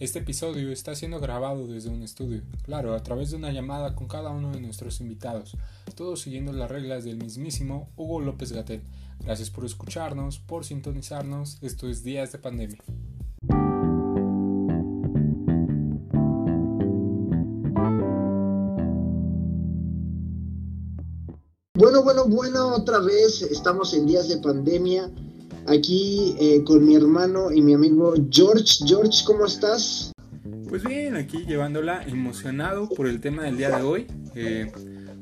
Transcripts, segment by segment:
Este episodio está siendo grabado desde un estudio, claro, a través de una llamada con cada uno de nuestros invitados, todos siguiendo las reglas del mismísimo Hugo López Gatel. Gracias por escucharnos, por sintonizarnos, esto es Días de Pandemia. Bueno, bueno, bueno, otra vez estamos en días de pandemia aquí eh, con mi hermano y mi amigo George. George, ¿cómo estás? Pues bien, aquí llevándola emocionado por el tema del día de hoy. Eh,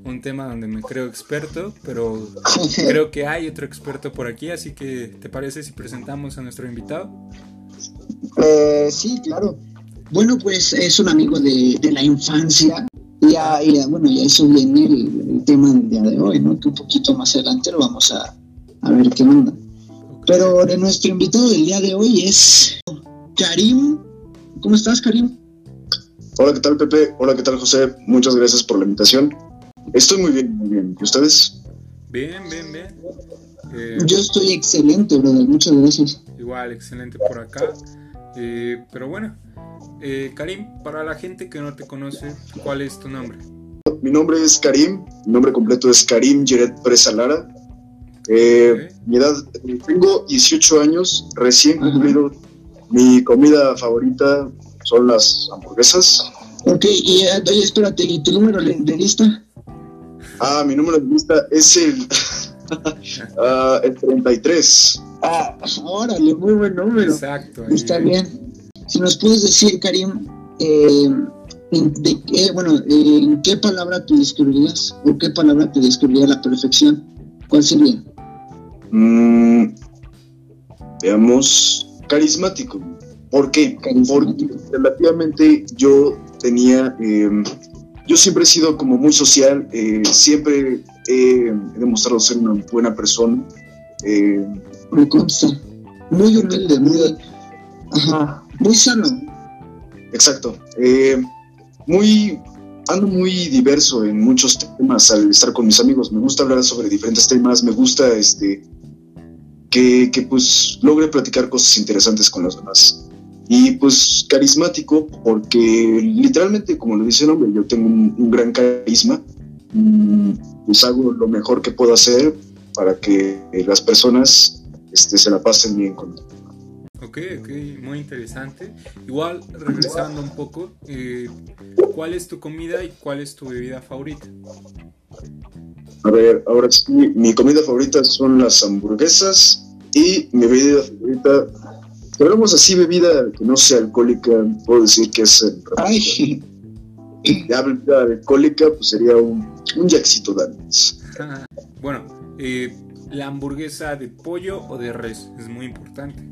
un tema donde me creo experto, pero creo que hay otro experto por aquí, así que ¿te parece si presentamos a nuestro invitado? Eh, sí, claro. Bueno, pues es un amigo de, la infancia. Ya, ya, bueno, ya eso viene el, tema del día de hoy, ¿no? Que un poquito más adelante lo vamos a, a ver qué manda. Pero de nuestro invitado del día de hoy es Karim. ¿Cómo estás, Karim? Hola, ¿qué tal, Pepe? Hola, ¿qué tal, José? Muchas gracias por la invitación. Estoy muy bien, muy bien. ¿Y ustedes? Bien, bien, bien. Eh, Yo estoy excelente, brother. Muchas gracias. Igual, excelente por acá. Eh, pero bueno, eh, Karim, para la gente que no te conoce, ¿cuál es tu nombre? Mi nombre es Karim. Mi nombre completo es Karim Jeret Presa Lara. Eh, mi edad, tengo 18 años, recién cumplido. Mi comida favorita son las hamburguesas. Ok, y eh, espérate, ¿y tu número de lista? Ah, mi número de lista es el, uh, el 33. Ah, órale, muy buen número. Exacto. Está bien. Si nos puedes decir, Karim, eh, de qué, bueno, ¿en qué palabra te describirías o qué palabra te describiría a la perfección? ¿Cuál sería? Mm, veamos, carismático. ¿Por qué? Porque relativamente yo tenía, em, yo siempre he sido como muy social, eh, siempre he, demostrado ser una buena persona. Eh, Me consta. Muy humilde, muy, ajá, muy sano. Exacto. Eh, muy ando muy diverso en muchos temas al estar con mis amigos. Me gusta hablar sobre diferentes temas, me gusta este que, que pues logre platicar cosas interesantes con los demás. Y pues carismático, porque literalmente, como lo dice el nombre, yo tengo un, gran carisma. Mm, pues hago lo mejor que puedo hacer para que las personas este, se la pasen bien conmigo. Ok, ok, muy interesante. Igual, regresando un poco, eh, ¿cuál es tu comida y cuál es tu bebida favorita? A ver, ahora sí, mi comida favorita son las hamburguesas y mi bebida favorita, si hablamos así, bebida que no sea alcohólica, puedo decir que es el Ay. Ya bebida alcohólica, pues sería un, un jackcito Daniels. bueno, eh, la hamburguesa de pollo o de res es muy importante.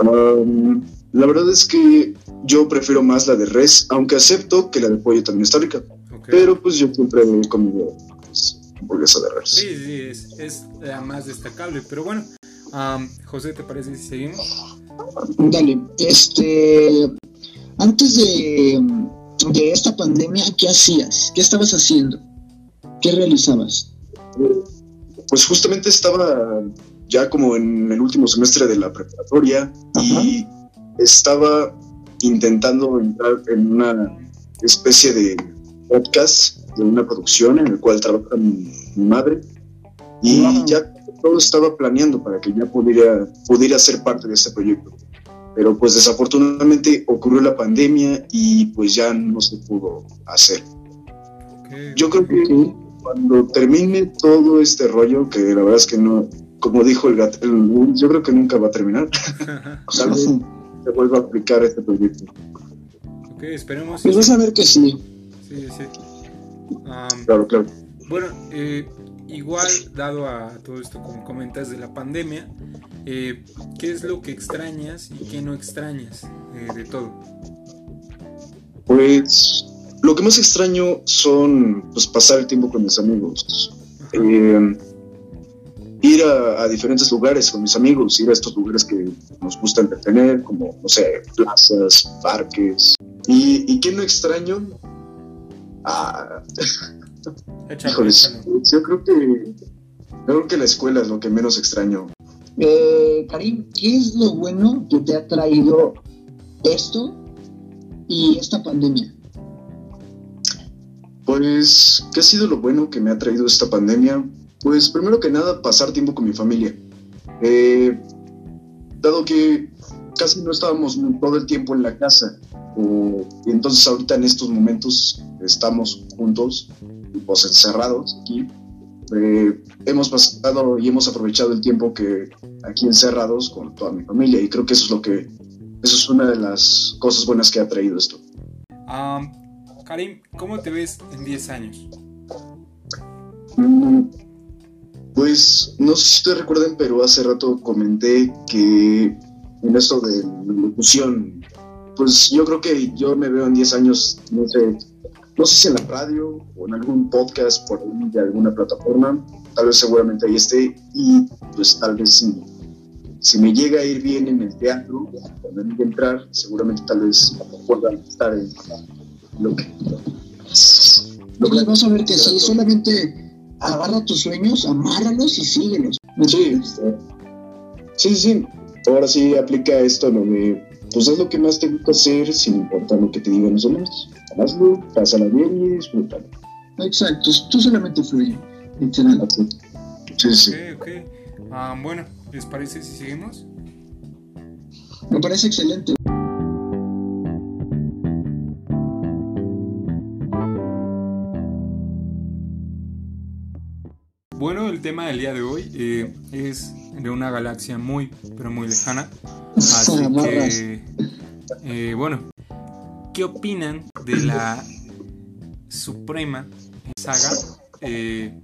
Um, la verdad es que yo prefiero más la de res, aunque acepto que la de pollo también está rica. Pero pues yo siempre he comido pues, hamburguesa de res. Sí, sí, es, la más destacable. Pero bueno, um, José, ¿te parece si seguimos? Dale, este. Antes de, de esta pandemia, ¿qué hacías? ¿Qué estabas haciendo? ¿Qué realizabas? Pues justamente estaba ya como en el último semestre de la preparatoria y estaba intentando entrar en una especie de podcast de una producción en el cual trabaja mi, madre. Y ya todo estaba planeando para que ya pudiera, pudiera ser parte de este proyecto. Pero pues desafortunadamente ocurrió la pandemia y pues ya no se pudo hacer. Yo creo que cuando termine todo este rollo, que la verdad es que no, como dijo el gato, yo creo que nunca va a terminar. Tal vez se vuelva a aplicar este proyecto. Ok, esperemos. Pues vas a ver que sí. Sí, sí. claro, claro. Bueno, eh, igual, dado a todo esto, como comentas, de la pandemia, eh, ¿qué es lo que extrañas y qué no extrañas eh, de todo? Pues lo que más extraño son pues, pasar el tiempo con mis amigos ir a, diferentes lugares con mis amigos, ir a estos lugares que nos gusta entretener, como, no sé, plazas, parques. ¿Y, y qué no extraño? Ah, yo creo que creo que la escuela es lo que menos extraño. Eh, Karim, ¿qué es lo bueno que te ha traído esto y esta pandemia? Pues, ¿qué ha sido lo bueno que me ha traído esta pandemia? Pues, primero que nada, pasar tiempo con mi familia. Eh, dado que casi no estábamos todo el tiempo en la casa, y entonces ahorita en estos momentos estamos juntos, pues encerrados aquí. Eh, hemos pasado y hemos aprovechado el tiempo que aquí encerrados con toda mi familia y creo que eso es lo que eso es una de las cosas buenas que ha traído esto. Karim, ¿cómo te ves en 10 años? Mm, pues no sé si te recuerden, pero hace rato comenté que en esto de locución, pues yo creo que yo me veo en 10 años, no sé, no sé si en la radio o en algún podcast por de alguna plataforma, tal vez seguramente ahí esté y pues tal vez si, si me llega a ir bien en el teatro, cuando que entrar, seguramente tal vez pueda estar en lo que... Lo que vas a ver que sí, solamente agarra tus sueños, amárralos y síguelos. Sí, sí, sí. Ahora sí aplica esto lo de, pues es lo que más te gusta hacer sin importar lo que te digan los demás. Hazlo, pásala bien y disfrútalo. Exacto, tú solamente fluye, literal. Sí, sí. Ok, ok. Ah, bueno, ¿les parece si seguimos? Me parece excelente. Tema del día de hoy eh, es de una galaxia muy, pero muy lejana. Así que, eh, bueno, ¿qué opinan de la suprema saga eh,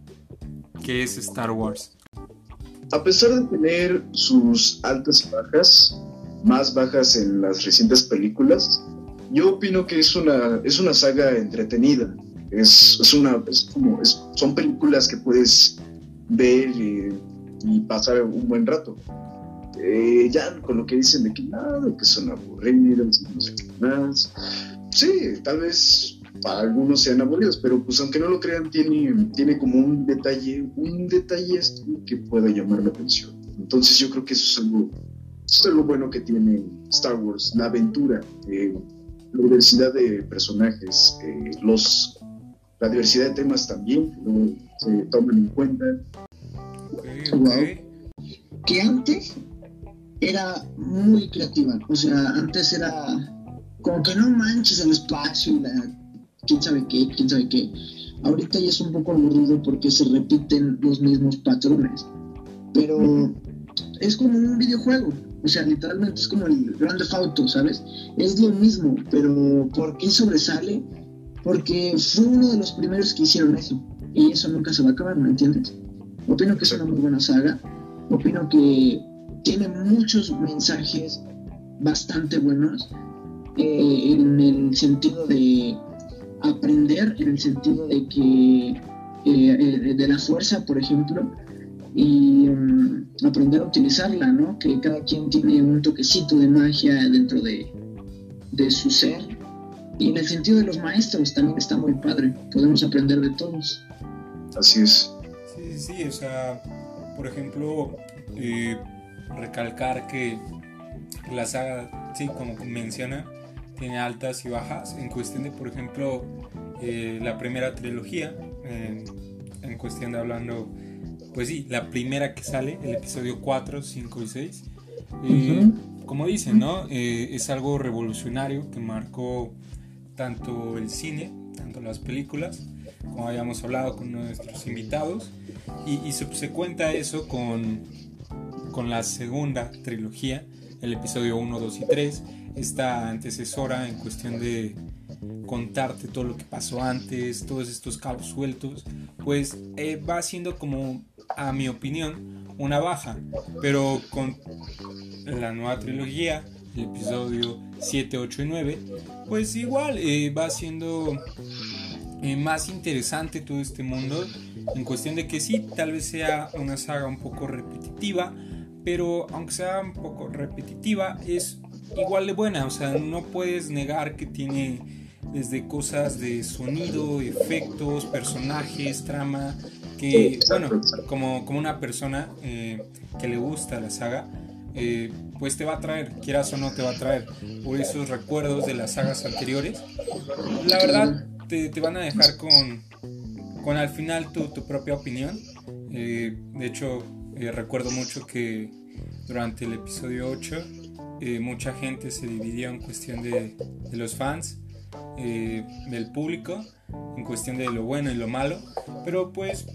que es Star Wars? A pesar de tener sus altas y bajas, más bajas en las recientes películas, yo opino que es una, es una saga entretenida. Es, es una, es como, son películas que puedes ver y, pasar un buen rato. Eh, ya con lo que dicen de que nada, que son aburridos, no sé qué más. Sí, tal vez para algunos sean aburridos, pero pues aunque no lo crean, tiene, tiene como un detalle, un detalle que pueda llamar la atención. Entonces yo creo que eso es algo, eso es lo bueno que tiene Star Wars, la aventura, eh, la diversidad de personajes, eh, los, la diversidad de temas también, se toman en cuenta. Que antes era muy creativa, o sea, antes era como que no manches el espacio y la quién sabe qué, quién sabe qué. Ahorita ya es un poco aburrido porque se repiten los mismos patrones, pero es como un videojuego, o sea, literalmente es como el Grand Theft Auto, ¿sabes? Es lo mismo, pero ¿por qué sobresale? Porque fue uno de los primeros que hicieron eso y eso nunca se va a acabar, ¿me entiendes? Opino que es una muy buena saga, opino que tiene muchos mensajes bastante buenos eh, en el sentido de aprender, en el sentido de que eh, eh, de la fuerza, por ejemplo, y um, aprender a utilizarla, ¿no? Que cada quien tiene un toquecito de magia dentro de, de su ser. Y en el sentido de los maestros también está muy padre, podemos aprender de todos. Así es. Sí, sí, o sea, por ejemplo, eh, recalcar que la saga, sí, como menciona, tiene altas y bajas. En cuestión de, por ejemplo, eh, la primera trilogía, en cuestión de hablando, pues sí, la primera que sale, el episodio 4, 5 y 6. Eh, como dicen, ¿no? es algo revolucionario que marcó tanto el cine, tanto las películas, como habíamos hablado con nuestros invitados, y, se, cuenta eso con, con la segunda trilogía, el episodio 1, 2 y 3, esta antecesora en cuestión de contarte todo lo que pasó antes, todos estos cabos sueltos, pues eh, va siendo como, a mi opinión, una baja, pero con la nueva trilogía, el episodio 7, 8 y 9, pues igual eh, va siendo eh, más interesante todo este mundo. En cuestión de que sí, tal vez sea una saga un poco repetitiva, pero aunque sea un poco repetitiva, es igual de buena. O sea, no puedes negar que tiene desde cosas de sonido, efectos, personajes, trama, que, bueno, como, como una persona eh, que le gusta la saga, eh, pues te va a traer, quieras o no te va a traer, por esos recuerdos de las sagas anteriores. La verdad, te, te van a dejar con, con al final tu, tu propia opinión. Eh, de hecho, eh, recuerdo mucho que durante el episodio 8 mucha gente se dividió en cuestión de, de los fans, del público, en cuestión de lo bueno y lo malo, pero pues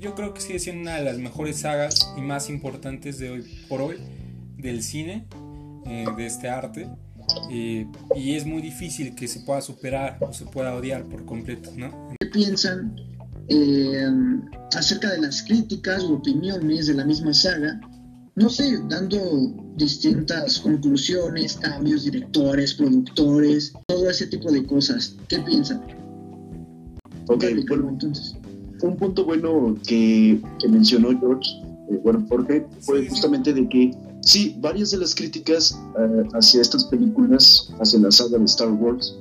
yo creo que sigue siendo una de las mejores sagas y más importantes de hoy por hoy del cine, eh, de este arte. Eh, y es muy difícil que se pueda superar o se pueda odiar por completo, ¿no? ¿Qué piensan eh, acerca de las críticas o opiniones de la misma saga? No sé, dando distintas conclusiones, cambios, directores, productores, todo ese tipo de cosas. ¿Qué piensan? Ok, bueno, entonces. Un punto bueno que, que mencionó George, bueno, porque fue justamente de que Sí, varias de las críticas eh, hacia estas películas, hacia la saga de Star Wars,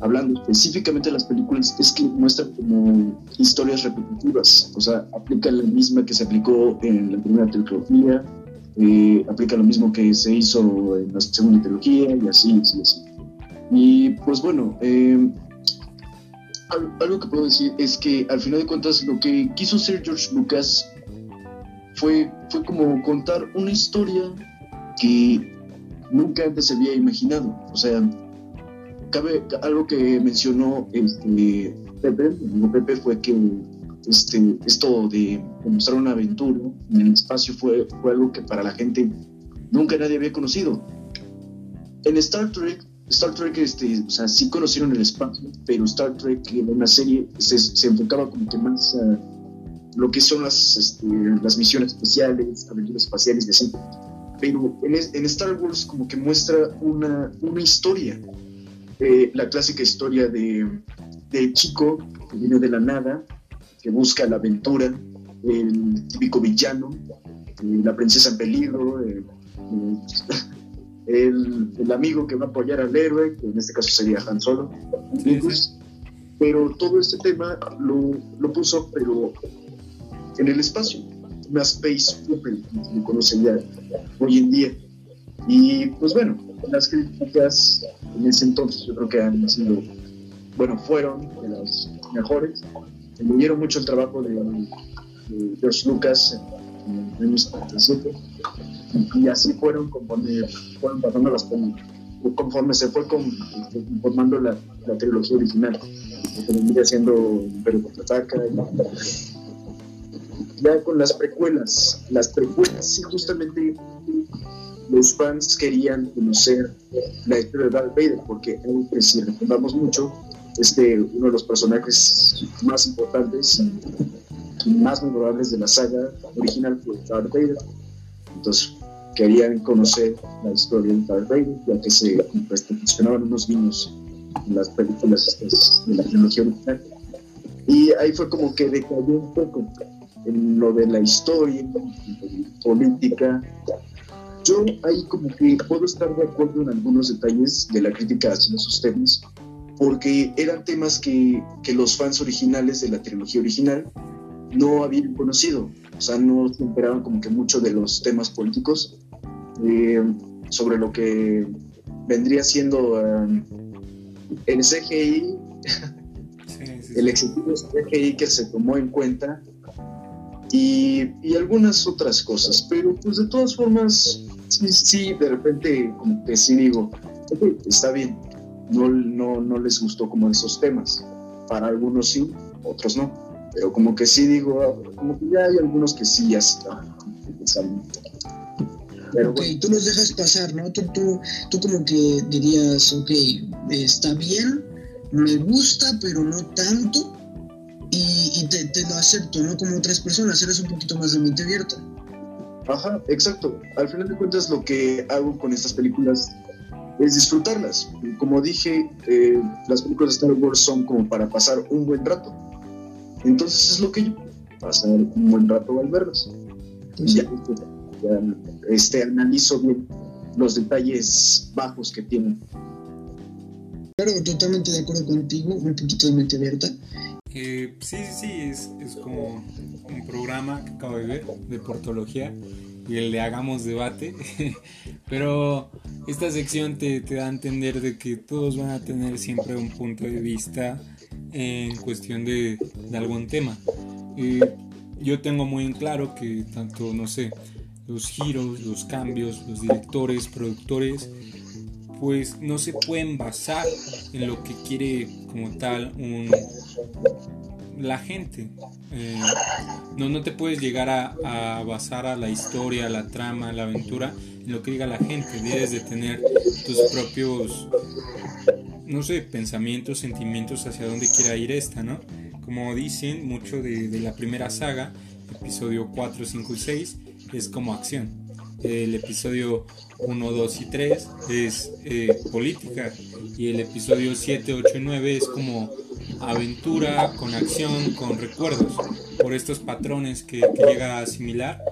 hablando específicamente de las películas, es que muestran como historias repetitivas. O sea, aplica la misma que se aplicó en la primera trilogía, eh, aplica lo mismo que se hizo en la segunda trilogía y así, así, así. Y pues bueno, eh, algo que puedo decir es que al final de cuentas lo que quiso hacer George Lucas fue, fue como contar una historia que nunca antes se había imaginado. O sea, cabe algo que mencionó este, Pepe, Pepe fue que este, esto de mostrar una aventura en el espacio fue, fue algo que para la gente nunca nadie había conocido. En Star Trek, Star Trek, este, o sea, sí conocieron el espacio, pero Star Trek en una serie se, se enfocaba como que más a lo que son las, este, las misiones especiales, aventuras espaciales y así. Pero en, Star Wars como que muestra una, una historia, eh, la clásica historia de, de chico que viene de la nada, que busca la aventura, el típico villano, eh, la princesa en peligro, el, el, amigo que va a apoyar al héroe, que en este caso sería Han Solo. Pues, pero todo este tema lo, lo puso, pero en el espacio, una space opera, como se ya hoy en día. Y pues bueno, las críticas en ese entonces yo creo que han sido, bueno, fueron de las mejores. dieron mucho el trabajo de, George Lucas en, en 1977 y así fueron conforme fueron pasando las conforme se fue conformando la, la trilogía original que vendría siendo Imperio Contraataca con las precuelas. Las precuelas, sí, justamente los fans querían conocer la historia de Darth Vader, porque aunque si recordamos mucho, este, uno de los personajes más importantes y más memorables de la saga original fue Darth Vader. Entonces, querían conocer la historia de Darth Vader, ya que se mencionaban unos vinos en las películas de la trilogía original. Y ahí fue como que decayó un poco en lo de la historia, en política. Yo ahí como que puedo estar de acuerdo en algunos detalles de la crítica hacia esos temas, porque eran temas que, que los fans originales de la trilogía original no habían conocido, o sea, no se enteraban como que mucho de los temas políticos, eh, sobre lo que vendría siendo um, el CGI, el ejecutivo CGI que se tomó en cuenta y, algunas otras cosas, pero pues de todas formas, sí, de repente como que sí digo, está bien, no, no, no les gustó como esos temas, para algunos sí, otros no, pero como que sí digo, ah, como que ya hay algunos que sí ya están. Pero ok, tú los dejas pasar, ¿no? Tú, tú, tú como que dirías, ok, está bien, me gusta, pero no tanto, y, te, lo acepto, ¿no? Como otras personas, eres un poquito más de mente abierta. Ajá, exacto. Al final de cuentas lo que hago con estas películas es disfrutarlas. Como dije, eh, las películas de Star Wars son como para pasar un buen rato. Entonces es lo que yo, pasar un buen rato al verlas. Ya, ya, este, analizo bien los detalles bajos que tienen. Claro, totalmente de acuerdo contigo, un poquito de mente abierta. Eh, sí, sí, es, es, como un programa que acabo de ver de portología y el de hagamos debate. Pero esta sección te, da a entender de que todos van a tener siempre un punto de vista en cuestión de, algún tema. yo tengo muy en claro que tanto, no sé, los giros, los cambios, los directores, productores, pues no se pueden basar en lo que quiere como tal un, la gente. Eh, no, no te puedes llegar a, basar a la historia, la trama, la aventura en lo que diga la gente. Debes de tener tus propios, no sé, pensamientos, sentimientos hacia dónde quiera ir esta, ¿no? Como dicen mucho de, de la primera saga, episodio 4, 5 y 6, es como acción el episodio 1, 2 y 3 es eh, política y el episodio 7, 8 y 9 es como aventura con acción, con recuerdos, por estos patrones que, llega a asimilar.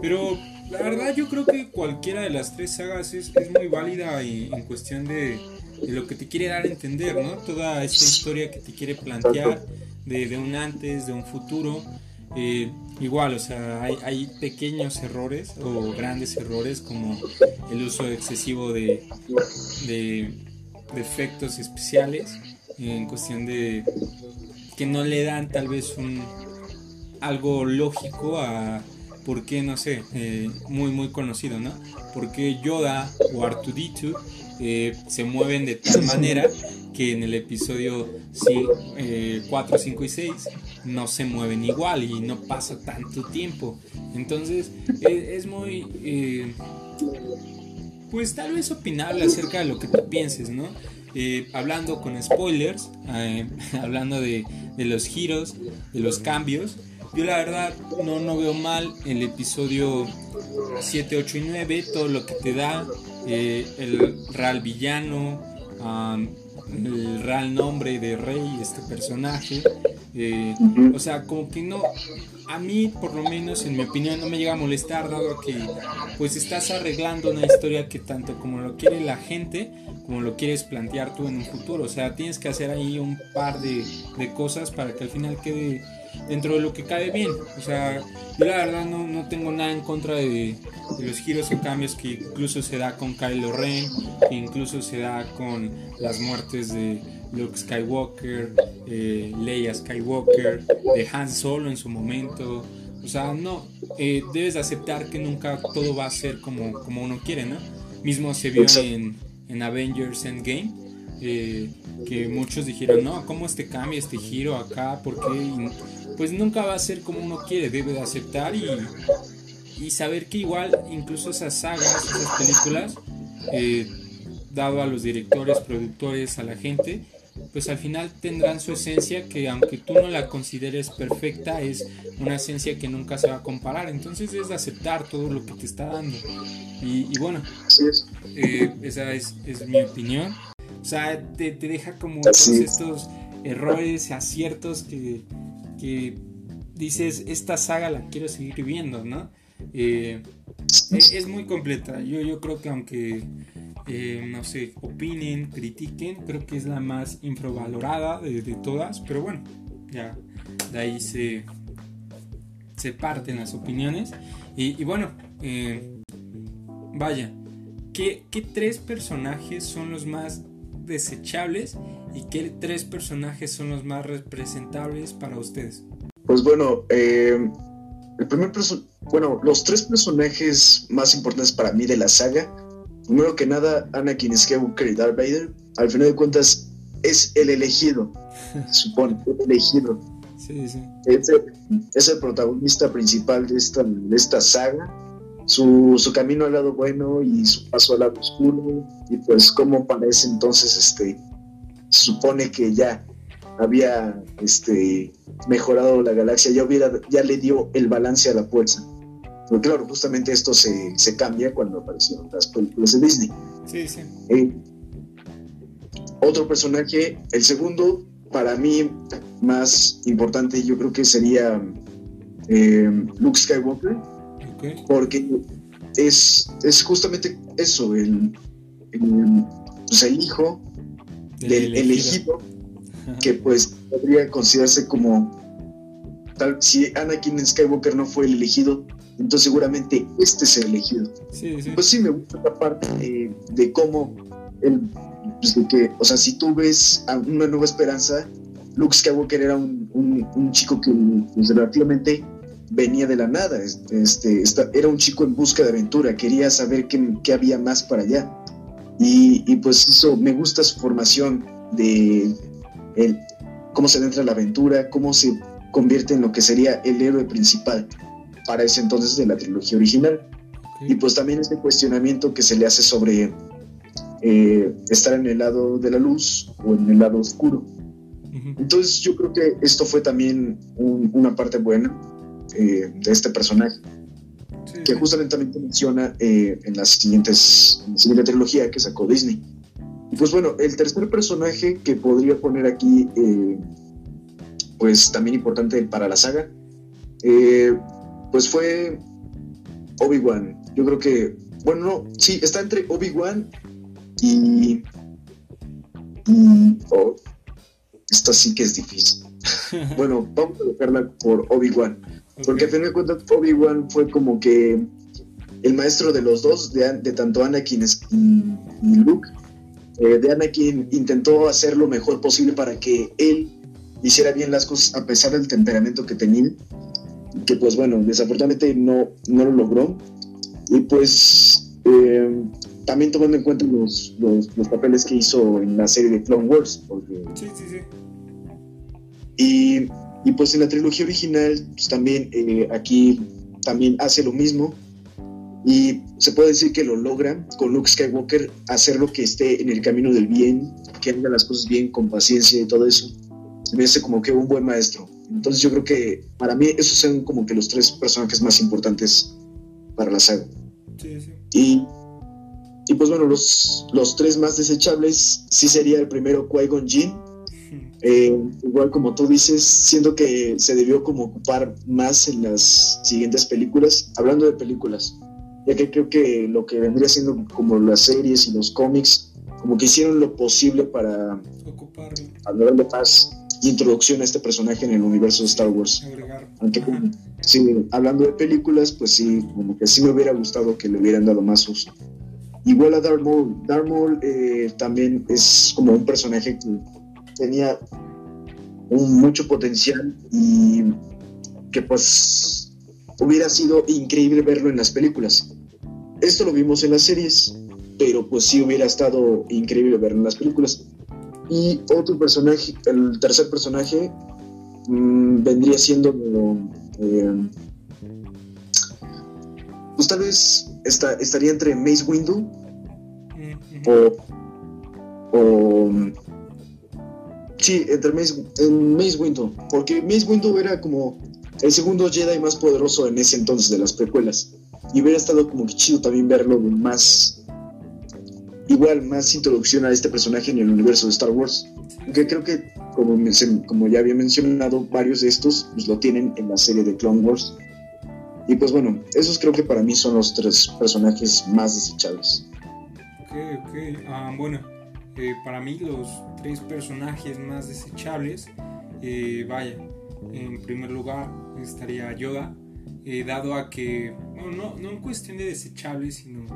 Pero la verdad yo creo que cualquiera de las tres sagas es, muy válida en, cuestión de, lo que te quiere dar a entender, ¿no? Toda esta historia que te quiere plantear de, de un antes, de un futuro. Eh, igual, o sea, hay, pequeños errores o grandes errores como el uso excesivo de, de, efectos especiales en cuestión de que no le dan tal vez un algo lógico a por qué, no sé, eh, muy muy conocido, ¿no? Porque Yoda o Artuditu eh, se mueven de tal manera que en el episodio 4, 5 eh, y 6 no se mueven igual y no pasa tanto tiempo. Entonces es, muy, eh, pues tal vez opinable acerca de lo que tú pienses, ¿no? Eh, hablando con spoilers, hablando de, los giros, de los cambios, yo la verdad no, no veo mal el episodio 7, 8 y 9, todo lo que te da, el real villano, el real nombre de Rey, este personaje. Eh, o sea, como que no, a mí por lo menos en mi opinión no me llega a molestar dado que pues estás arreglando una historia que tanto como lo quiere la gente como lo quieres plantear tú en un futuro. O sea, tienes que hacer ahí un par de, de cosas para que al final quede dentro de lo que cae bien. O sea, yo la verdad no, no tengo nada en contra de, los giros y cambios que incluso se da con Kylo Ren, que incluso se da con las muertes de Luke Skywalker, eh, Leia Skywalker, de Han Solo en su momento. O sea, no, eh, debes aceptar que nunca todo va a ser como, como uno quiere, ¿no? Mismo se vio en, en Avengers Endgame. Eh, que muchos dijeron, no, ¿cómo este cambio, este giro acá? ¿Por qué? pues nunca va a ser como uno quiere, debe de aceptar y, y saber que igual incluso esas sagas, esas películas, eh, dado a los directores, productores, a la gente, pues al final tendrán su esencia que aunque tú no la consideres perfecta, es una esencia que nunca se va a comparar. Entonces es de aceptar todo lo que te está dando. Y, bueno, eh, esa es, es, mi opinión. O sea, te, te deja como todos estos errores, aciertos que, que dices, esta saga la quiero seguir viendo, ¿no? Eh, es, muy completa. Yo, yo creo que aunque, eh, no sé, opinen, critiquen, creo que es la más infravalorada de, todas, pero bueno, ya de ahí se, se parten las opiniones. Y, bueno, eh, vaya, ¿qué, ¿qué tres personajes son los más desechables y qué tres personajes son los más representables para ustedes? Pues bueno, eh, el primer bueno, los tres personajes más importantes para mí de la saga, primero que nada, Anakin Skywalker y Darth Vader, al final de cuentas es el elegido, se supone, el elegido. Sí, sí. Es, el, protagonista principal de esta, de esta saga. Su, su, camino al lado bueno y su paso al lado oscuro y pues como parece entonces este se supone que ya había este, mejorado la galaxia, ya, hubiera, ya le dio el balance a la fuerza. Pero claro, justamente esto se, se cambia cuando aparecieron las películas de Disney. Sí, sí. Eh, otro personaje, el segundo, para mí más importante, yo creo que sería eh, Luke Skywalker. Porque es, es justamente eso, el, el, pues, el hijo del elegido, que pues podría considerarse como tal si Anakin Skywalker no fue el elegido entonces seguramente este es el elegido. Pues sí, me gusta esta parte de, cómo, el, pues de que, o sea, si tú ves a una nueva esperanza, Luke Skywalker era un, un, chico que pues, relativamente venía de la nada, este, era un chico en busca de aventura, quería saber qué, qué había más para allá. Y, y, pues eso, me gusta su formación de el, cómo se entra la aventura, cómo se convierte en lo que sería el héroe principal para ese entonces de la trilogía original. Y pues también este cuestionamiento que se le hace sobre eh, estar en el lado de la luz o en el lado oscuro. Entonces yo creo que esto fue también una parte buena eh, de este personaje, que justamente también menciona eh, en, las siguientes, en la siguiente trilogía que sacó Disney. Y pues bueno, el tercer personaje que podría poner aquí, pues también importante para la saga, pues fue Obi-Wan. Yo creo que, bueno, no, sí, está entre Obi-Wan y... Oh, esta sí que es difícil. bueno, vamos a dejarla por Obi-Wan. Porque a fin de cuentas, Obi-Wan fue como que el maestro de los dos, de, de tanto Anakin y, Luke. Eh, de Anakin intentó hacer lo mejor posible para que él hiciera bien las cosas a pesar del temperamento que tenía que pues bueno, desafortunadamente no, no lo logró. Y pues eh, también tomando en cuenta los, los, papeles que hizo en la serie de Clone Wars. Porque... Sí, sí, sí. Y, y, pues en la trilogía original, pues también eh, aquí también hace lo mismo. Y se puede decir que lo logra con Luke Skywalker, hacer lo que esté en el camino del bien, que haga las cosas bien, con paciencia y todo eso. Se me hace como que un buen maestro. Entonces yo creo que para mí esos son como que los tres personajes más importantes para la saga. Sí, sí. Y, y pues bueno, los, los tres más desechables sí sería el primero Qui-Gon Jinn. Eh, igual como tú dices, siendo que se debió como ocupar más en las siguientes películas, hablando de películas, ya que creo que lo que vendría siendo como las series y los cómics, como que hicieron lo posible para hablar de paz introducción a este personaje en el universo de Star Wars. Aunque, sí, hablando de películas, pues sí, como que sí me hubiera gustado que le hubieran dado más uso. Igual a Darth Maul. Darth Maul eh, también es como un personaje que tenía un mucho potencial y que pues hubiera sido increíble verlo en las películas. Esto lo vimos en las series, pero pues sí hubiera estado increíble verlo en las películas. Y otro personaje, el tercer personaje, mm, vendría siendo eh, pues tal vez estaría entre Mace Windu o, o sí, entre Mace, en Mace Windu, porque Mace Windu era como el segundo Jedi más poderoso en ese entonces de las precuelas y hubiera estado como que chido también verlo más igual más introducción a este personaje en el universo de Star Wars. Aunque creo que, como, como ya había mencionado, varios de estos pues, lo tienen en la serie de Clone Wars. Y pues bueno, esos creo que para mí son los tres personajes más desechables. Ok, ok. Ah, bueno, eh, para mí los tres personajes más desechables, eh, vaya, en primer lugar estaría Yoda, eh, dado a que, no, no en cuestión de desechables, sino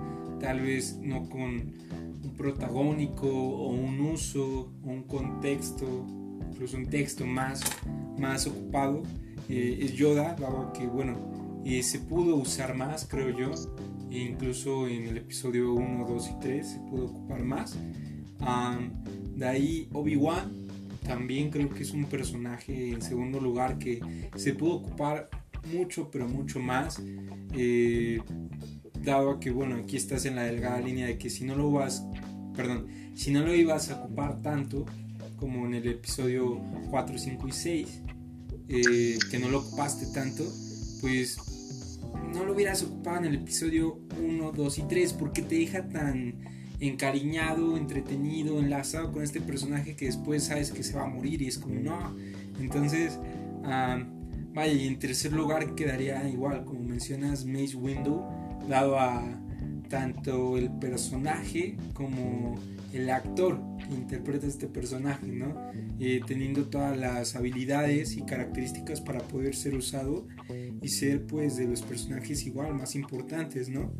tal vez no con protagónico o un uso o un contexto, incluso un texto más, más ocupado, eh, es Yoda, que, bueno, eh, se pudo usar más, creo yo, e incluso en el episodio 1, 2 y 3 se pudo ocupar más. de ahí Obi-Wan, también creo que es un personaje en segundo lugar que se pudo ocupar mucho, pero mucho más. Eh, dado a que, bueno, aquí estás en la delgada línea de que si no lo vas perdón, si no lo ibas a ocupar tanto como en el episodio 4, 5 y 6, eh, que no lo ocupaste tanto, pues no lo hubieras ocupado en el episodio 1, 2 y 3 porque te deja tan encariñado, entretenido, enlazado con este personaje que después sabes que se va a morir y es como no. Entonces, vaya, y en tercer lugar quedaría igual, como mencionas, Mace Window, dado a tanto el personaje como el actor que interpreta este personaje, ¿no? Eh, teniendo todas las habilidades y características para poder ser usado y ser pues de los personajes igual más importantes, ¿no?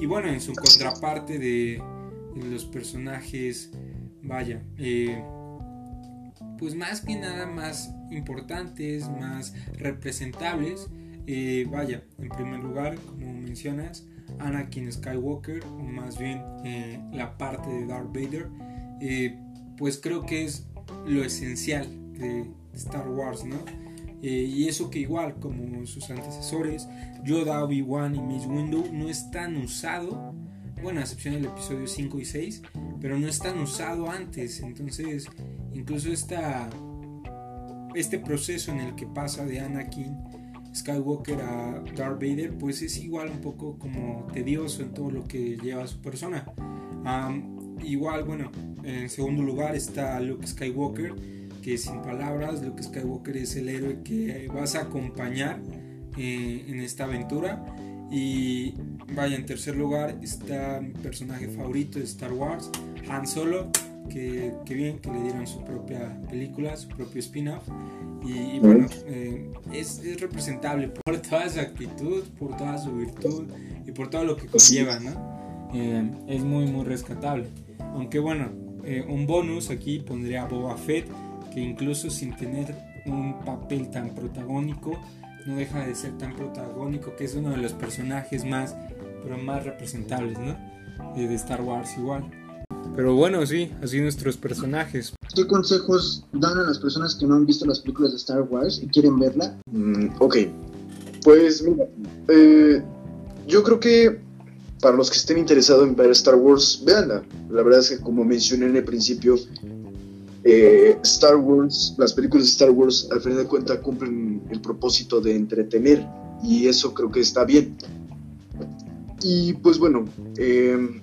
Y, bueno, en su contraparte de, los personajes, vaya, eh, pues más que nada más importantes, más representables, eh, vaya, en primer lugar, como mencionas, Anakin Skywalker, o más bien eh, la parte de Darth Vader, eh, pues creo que es lo esencial de Star Wars, ¿no? y eso que igual como sus antecesores, Yoda, Obi-Wan y Mace Windu no están usado, bueno, a excepción del episodio 5 y 6, pero no están usado antes, entonces incluso esta, este proceso en el que pasa de Anakin Skywalker a Darth Vader, pues es igual un poco como tedioso en todo lo que lleva a su persona. igual, bueno, en segundo lugar está Luke Skywalker, que sin palabras, Luke Skywalker es el héroe que vas a acompañar eh, en esta aventura. Y vaya, en tercer lugar está mi personaje favorito de Star Wars, Han Solo, que, bien que le dieron su propia película, su propio spin-off. Y, bueno, eh, es, representable por toda su actitud, por toda su virtud y por todo lo que conlleva, ¿no? Eh, es muy, muy rescatable. Aunque bueno, eh, un bonus aquí pondría a Boba Fett, que incluso sin tener un papel tan protagónico, no deja de ser tan protagónico, que es uno de los personajes más, pero más representables, ¿no? de Star Wars igual. Pero bueno, sí, así nuestros personajes. ¿Qué consejos dan a las personas que no han visto las películas de Star Wars y quieren verla? Mm, ok, pues mira, eh, yo creo que para los que estén interesados en ver Star Wars, véanla. La verdad es que como mencioné en el principio, eh, Star Wars, las películas de Star Wars al final de cuentas cumplen el propósito de entretener y eso creo que está bien. Y pues bueno, eh,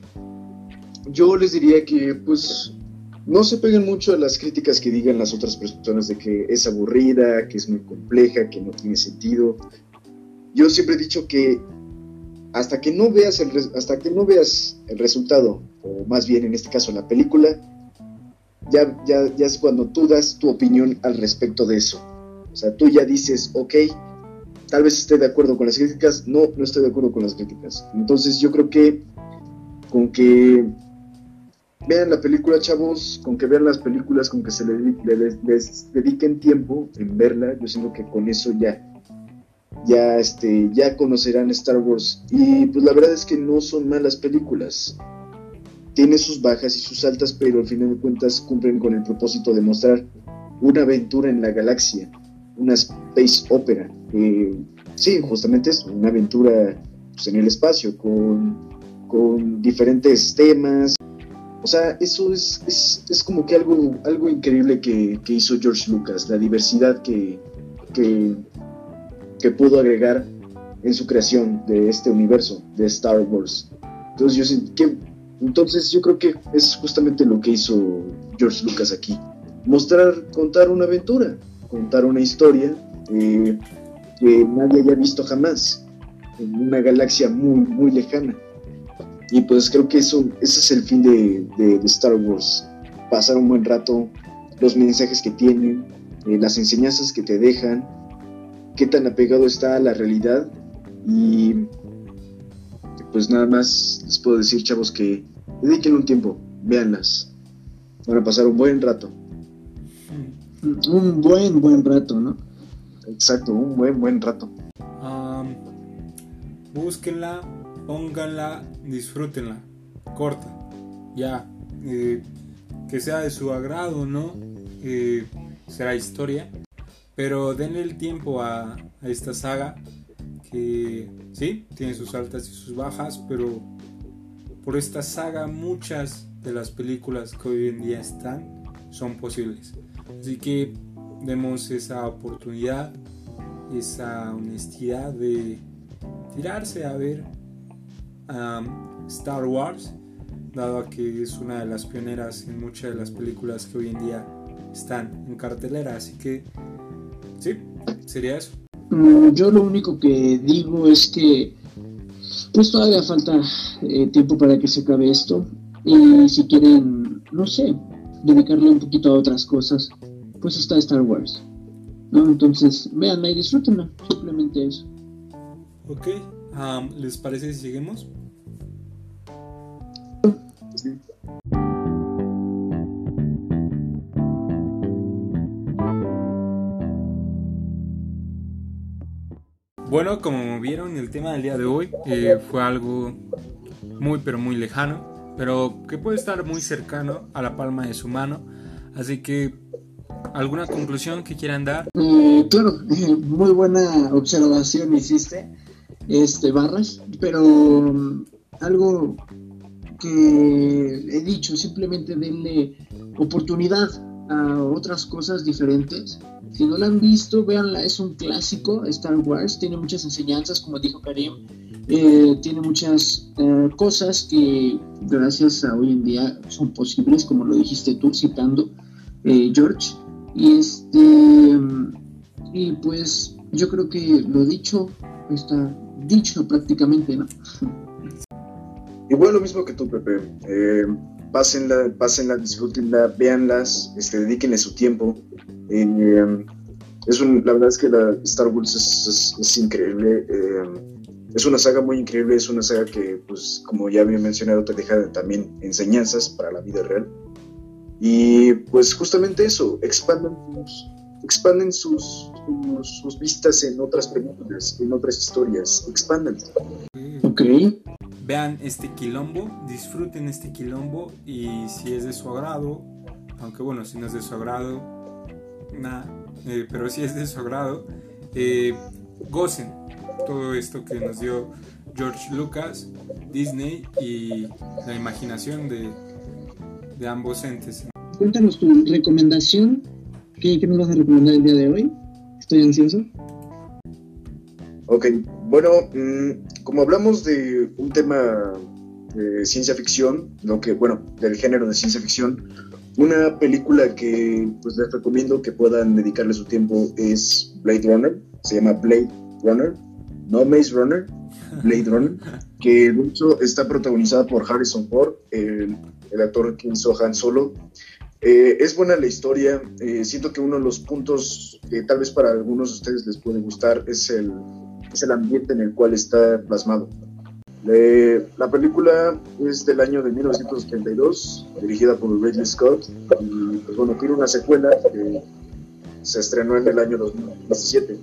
yo les diría que pues no se peguen mucho a las críticas que digan las otras personas de que es aburrida, que es muy compleja, que no tiene sentido. Yo siempre he dicho que hasta que no veas el, hasta que no veas el resultado, o más bien en este caso la película, ya, ya, ya es cuando tú das tu opinión al respecto de eso. O sea, tú ya dices, ok, tal vez esté de acuerdo con las críticas, no, no estoy de acuerdo con las críticas. Entonces yo creo que con que vean la película, chavos, con que vean las películas, con que se les, dediquen tiempo en verla, yo siento que con eso ya, ya, este, ya conocerán Star Wars. Y pues la verdad es que no son malas películas. Tiene sus bajas y sus altas, pero al final de cuentas cumplen con el propósito de mostrar una aventura en la galaxia, una space opera. sí, justamente es una aventura pues, en el espacio, con, con diferentes temas, o sea, eso es, es, como que algo, algo increíble que, hizo George Lucas, la diversidad que, que, pudo agregar en su creación de este universo, de Star Wars. Entonces yo, que, entonces yo creo que es justamente lo que hizo George Lucas aquí. Mostrar, contar una aventura, contar una historia eh, que nadie haya visto jamás en una galaxia muy, muy lejana. Y pues creo que eso, ese es el fin de, Star Wars. Pasar un buen rato, los mensajes que tienen, eh, las enseñanzas que te dejan, qué tan apegado está a la realidad. Y pues nada más les puedo decir, chavos, que dediquen un tiempo, véanlas. Van a pasar un buen rato. Un buen, buen rato, ¿no? Exacto, un buen, buen rato. búsquenla, pónganla, disfrútenla, corta, ya, eh, que sea de su agrado, ¿no? Eh, será historia, pero denle el tiempo a, esta saga que sí, tiene sus altas y sus bajas, pero por esta saga muchas de las películas que hoy en día están son posibles. Así que demos esa oportunidad, esa honestidad de tirarse a ver Star Wars, dado a que es una de las pioneras en muchas de las películas que hoy en día están en cartelera. Así que, sí, sería eso. Mm, yo lo único que digo es que pues todavía falta eh, tiempo para que se acabe esto. Y si quieren, no sé, dedicarle un poquito a otras cosas, pues está Star Wars. ¿no? Entonces, véanla y disfrútenla, simplemente eso. Ok, ¿les parece si seguimos? Bueno, como vieron, el tema del día de hoy eh, fue algo muy pero muy lejano, pero que puede estar muy cercano a la palma de su mano. Así que, ¿alguna conclusión que quieran dar? Eh, claro, muy buena observación hiciste, este Barras, pero mm, algo que he dicho, simplemente denle oportunidad a otras cosas diferentes. Si no la han visto, véanla, es un clásico, Star Wars, tiene muchas enseñanzas, como dijo Karim, eh, tiene muchas eh, cosas que gracias a hoy en día son posibles, como lo dijiste tú citando, eh, George. Y este y pues yo creo que lo dicho está dicho prácticamente, ¿no? Igual lo mismo que tú, Pepe. Eh, pásenla, pásenla, disfrútenla, véanlas, este, dedíquenle su tiempo. Eh, es la verdad es que la Star Wars es, increíble. Eh, es una saga muy increíble, es una saga que, pues, como ya había mencionado, te deja también enseñanzas para la vida real. Y pues justamente eso, expanden, expanden sus, sus, vistas en otras películas, en otras historias, expanden. Ok vean este quilombo, disfruten este quilombo y si es de su agrado, aunque bueno, si no es de su agrado, nada, eh, pero si es de su agrado, eh, gocen todo esto que nos dio George Lucas, Disney y la imaginación de, de ambos entes. Cuéntanos tu recomendación, ¿Qué, ¿qué nos vas a recomendar el día de hoy? Estoy ansioso. Ok, bueno, mm, como hablamos de un tema de ciencia ficción, lo que, bueno, del género de ciencia ficción, una película que pues les recomiendo que puedan dedicarle su tiempo es Blade Runner, se llama Blade Runner, no Maze Runner, Blade Runner, que de hecho está protagonizada por Harrison Ford, el, actor que hizo Han Solo. Eh, es buena la historia, eh, siento que uno de los puntos que tal vez para algunos de ustedes les puede gustar es el es el ambiente en el cual está plasmado. la película es del año de 1932, dirigida por Ridley Scott, y pues bueno, tiene una secuela que se estrenó en el año 2017,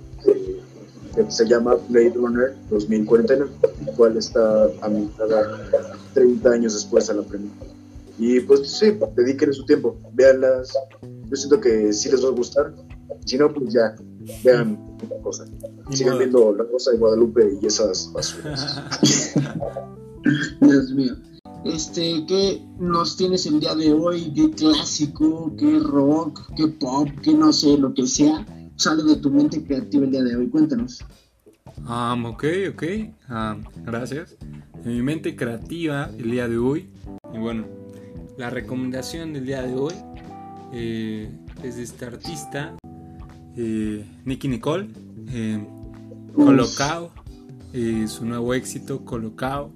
que se llama Blade Runner 2049, el cual está ambientada 30 años después a la película. Y pues sí, dediquen su tiempo, véanlas. Yo siento que sí les va a gustar. Si no, pues ya, vean otra cosa. Sigan viendo La Rosa de Guadalupe y esas basuras. Dios mío. Este, ¿qué nos tienes el día de hoy? ¿Qué clásico? ¿Qué rock? ¿Qué pop? ¿Qué no sé, lo que sea? Sale de tu mente creativa el día de hoy. Cuéntanos. Um, ok, ok. gracias. En mi mente creativa el día de hoy. Y bueno, la recomendación del día de hoy eh, es de este artista eh, Nicky Nicole, eh, Colocao, eh, su nuevo éxito, Colocao,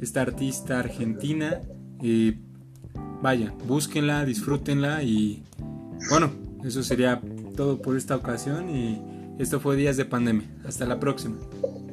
esta artista argentina. vaya, búsquenla, disfrútenla y bueno, eso sería todo por esta ocasión y esto fue Días de Pandemia. Hasta la próxima.